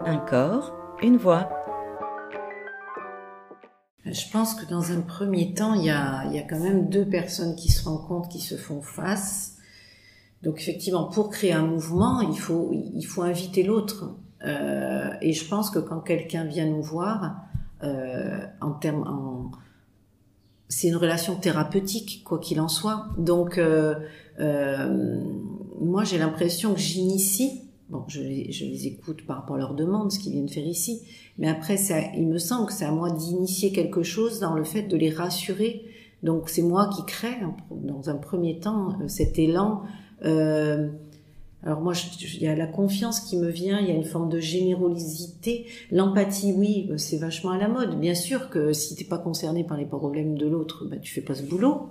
Un corps, une voix. Je pense que dans un premier temps, il y a, quand même deux personnes qui se rencontrent, qui se font face. Donc effectivement, pour créer un mouvement, il faut, inviter l'autre. Euh, et je pense que quand quelqu'un vient nous voir, euh, c'est une relation thérapeutique, quoi qu'il en soit. Donc, euh, moi, j'ai l'impression que j'initie. Bon, je les, je les écoute par rapport à leurs demandes, ce qu'ils viennent faire ici. Mais après, ça, il me semble que c'est à moi d'initier quelque chose dans le fait de les rassurer. Donc, c'est moi qui crée, dans un premier temps, euh, cet élan. Euh, alors moi, il y a la confiance qui me vient, il y a une forme de générosité, l'empathie, oui, euh, c'est vachement à la mode. Bien sûr que si t'es pas concerné par les problèmes de l'autre, bah, tu fais pas ce boulot.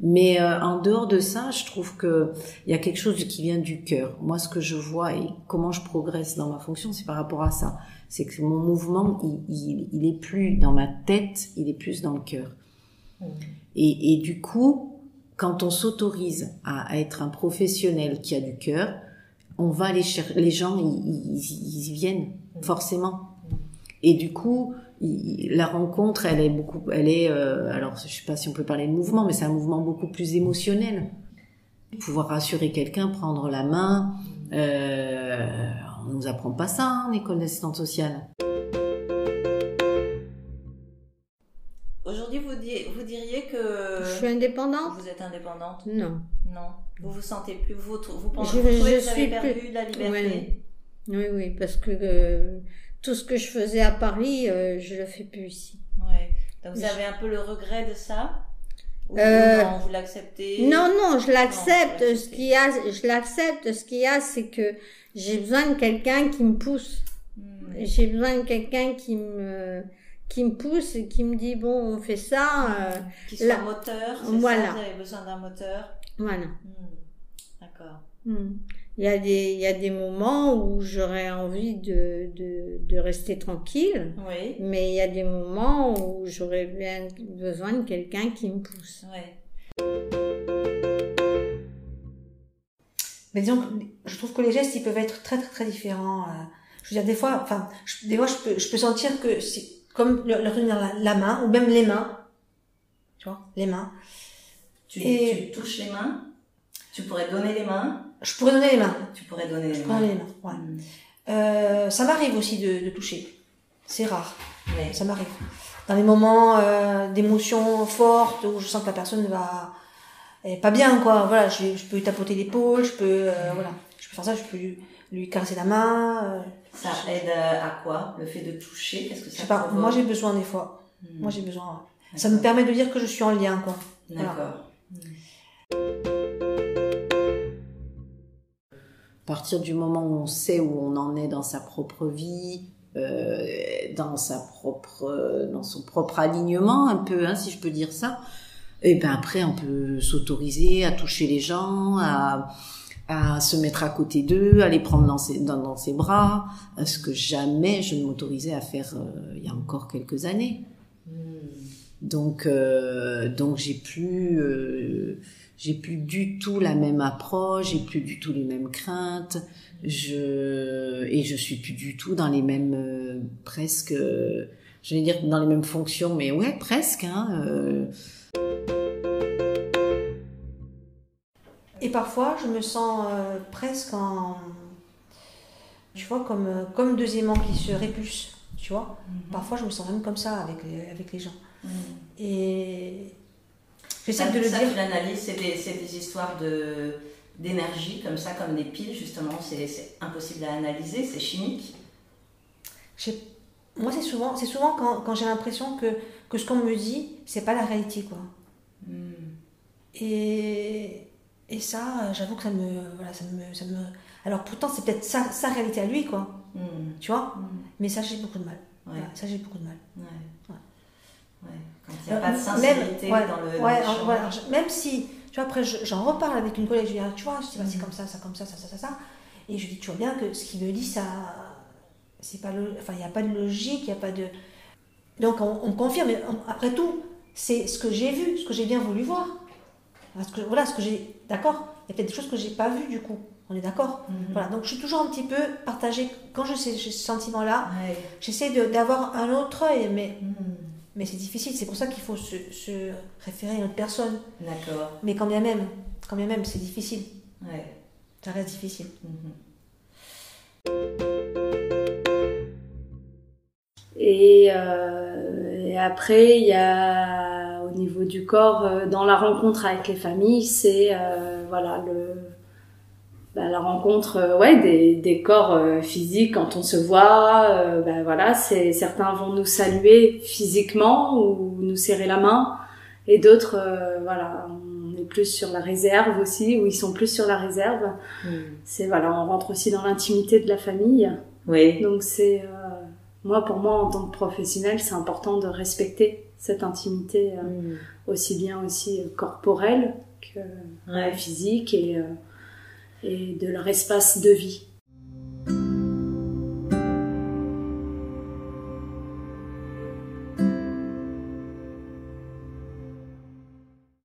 Mais euh, en dehors de ça, je trouve que il y a quelque chose qui vient du cœur. Moi, ce que je vois et comment je progresse dans ma fonction, c'est par rapport à ça. C'est que mon mouvement, il, il, il, est plus dans ma tête, il est plus dans le cœur. Mmh. Et, et, du coup, quand on s'autorise à, à être un professionnel qui a du cœur, on va les chercher, les gens, ils, ils, viennent forcément. Et du coup, la rencontre, elle est beaucoup, elle est, euh, alors je sais pas si on peut parler de mouvement, mais c'est un mouvement beaucoup plus émotionnel. Pouvoir rassurer quelqu'un, prendre la main, euh, on nous apprend pas ça hein, en école d'assistante sociale. Aujourd'hui, vous, vous diriez que... Je suis indépendante Vous êtes indépendante Non. Non. Vous vous sentez plus... Vous, vous pensez je, vous trouvez que vous avez perdu plus... la liberté oui. oui, oui, parce que euh, tout ce que je faisais à Paris, euh, je le fais plus ici. Ouais. Donc vous avez un peu le regret de ça? Ou euh, non, vous l'acceptez? Non, non, je l'accepte. Ce qu'il y a, je l'accepte. Ce qu'il y a, c'est que j'ai besoin de quelqu'un qui me pousse. Hmm. J'ai besoin de quelqu'un qui me qui me pousse et qui me dit bon on fait ça euh, qui soit moteur voilà ça, vous avez besoin d'un moteur voilà hmm. d'accord hmm. il y a des il y a des moments où j'aurais envie de, de de rester tranquille oui. mais il y a des moments où j'aurais bien besoin de quelqu'un qui me pousse oui. mais disons je trouve que les gestes ils peuvent être très très très différents euh, je veux dire des fois enfin des fois je peux je peux sentir que si comme leur tenir la, la, main, ou même les mains. Tu vois, les mains. Tu, et... tu touches les mains Tu pourrais donner les mains Je pourrais donner les mains. Tu pourrais donner les je mains. Les mains, ouais. Mm. Euh, ça m'arrive aussi de, de toucher. C'est rare. Mais ça m'arrive. Dans les moments euh, d'émotion forte où je sens que la personne va est pas bien quoi. Voilà, je, je peux lui tapoter l'épaule, je peux euh, voilà, je peux faire ça, je peux lui, lui caresser la main. Euh, ça aide à quoi? Le fait de toucher Qu'est-ce que ça Je sais pas. Moi, j'ai besoin des fois. Hmm. Moi, j'ai besoin. Ça me permet de dire que je suis en lien, quoi. D'accord. À partir du moment où on sait où on en est dans sa propre vie, euh, dans sa propre, dans son propre alignement, un peu, hein, si je peux dire ça, et ben après, on peut s'autoriser à toucher les gens, à à se mettre à côté d'eux, à les prendre dans ses, dans, dans ses bras, ce que jamais je ne m'autorisais à faire euh, il y a encore quelques années. Hmm. Donc, euh, donc j'ai plus, euh, j'ai plus du tout la même approche, j'ai plus du tout les mêmes craintes, je et je suis plus du tout dans les mêmes euh, presque, je vais dire dans les mêmes fonctions, mais ouais presque. Hein, parfois, je me sens euh, presque en. Tu vois, comme, euh, comme deux aimants qui se répulsent. Tu vois mhm. Parfois, je me sens même comme ça avec les, avec les gens. Mhm. Et. J'essaie de le ça, dire. l'analyse, c'est des, des, histoires de d'énergie, comme ça, comme des piles, justement. C'est impossible à analyser, c'est chimique. Moi, c'est souvent, souvent quand, quand j'ai l'impression que, que ce qu'on me dit, c'est pas la réalité, quoi. Hmm. Et et ça, euh, j'avoue que ça me, voilà, ça me, ça me. Alors pourtant, c'est peut-être sa, sa, réalité à lui, quoi. Mm. Tu vois mm. Mais ça, j'ai beaucoup de mal. Ouais. Ça, j'ai beaucoup de mal. Ouais. ouais. Quand il n'y a euh, pas de sincérité même, dans le. Ouais, dans le voilà, même si, tu vois, après, j'en reparle avec une collègue, je lui dis, ah, tu vois, je bah, c'est mm. comme ça, ça, comme ça, ça, ça, ça, ça. Et je lui dis, tu vois bien que ce qu'il me dit, ça. C'est pas le. Enfin, il n'y a pas de logique, il n'y a pas de. Donc, on, on confirme, mais après tout, c'est ce que j'ai vu, ce que j'ai bien voulu voir. Parce que, voilà, ce que j'ai. D'accord Il y a peut-être des choses que j'ai pas vues du coup. On est d'accord Mhm. Voilà, donc je suis toujours un petit peu partagée. Quand je sais ce sentiment-là, j'essaie de- d'avoir un autre, et- mais, Mhm. mais c'est difficile. C'est pour ça qu'il faut se, se référer à une autre personne. D'accord. Mais quand bien même, quand bien même, c'est difficile. Ouais. Ça reste difficile. Mhm. Et, euh, et après, il y a au niveau du corps, euh, dans la rencontre avec les familles, c'est euh, voilà le bah, la rencontre euh, ouais des, des corps euh, physiques quand on se voit. euh, bah, voilà, c'est certains vont nous saluer physiquement ou nous serrer la main, et d'autres euh, voilà on est plus sur la réserve aussi, ou ils sont plus sur la réserve. Mhm. C'est voilà, on rentre aussi dans l'intimité de la famille. Oui. Donc c'est moi pour moi en tant que professionnel, c'est important de respecter cette intimité euh, Mhm. aussi bien aussi corporelle que euh, Ouais. physique et euh, et de leur espace de vie.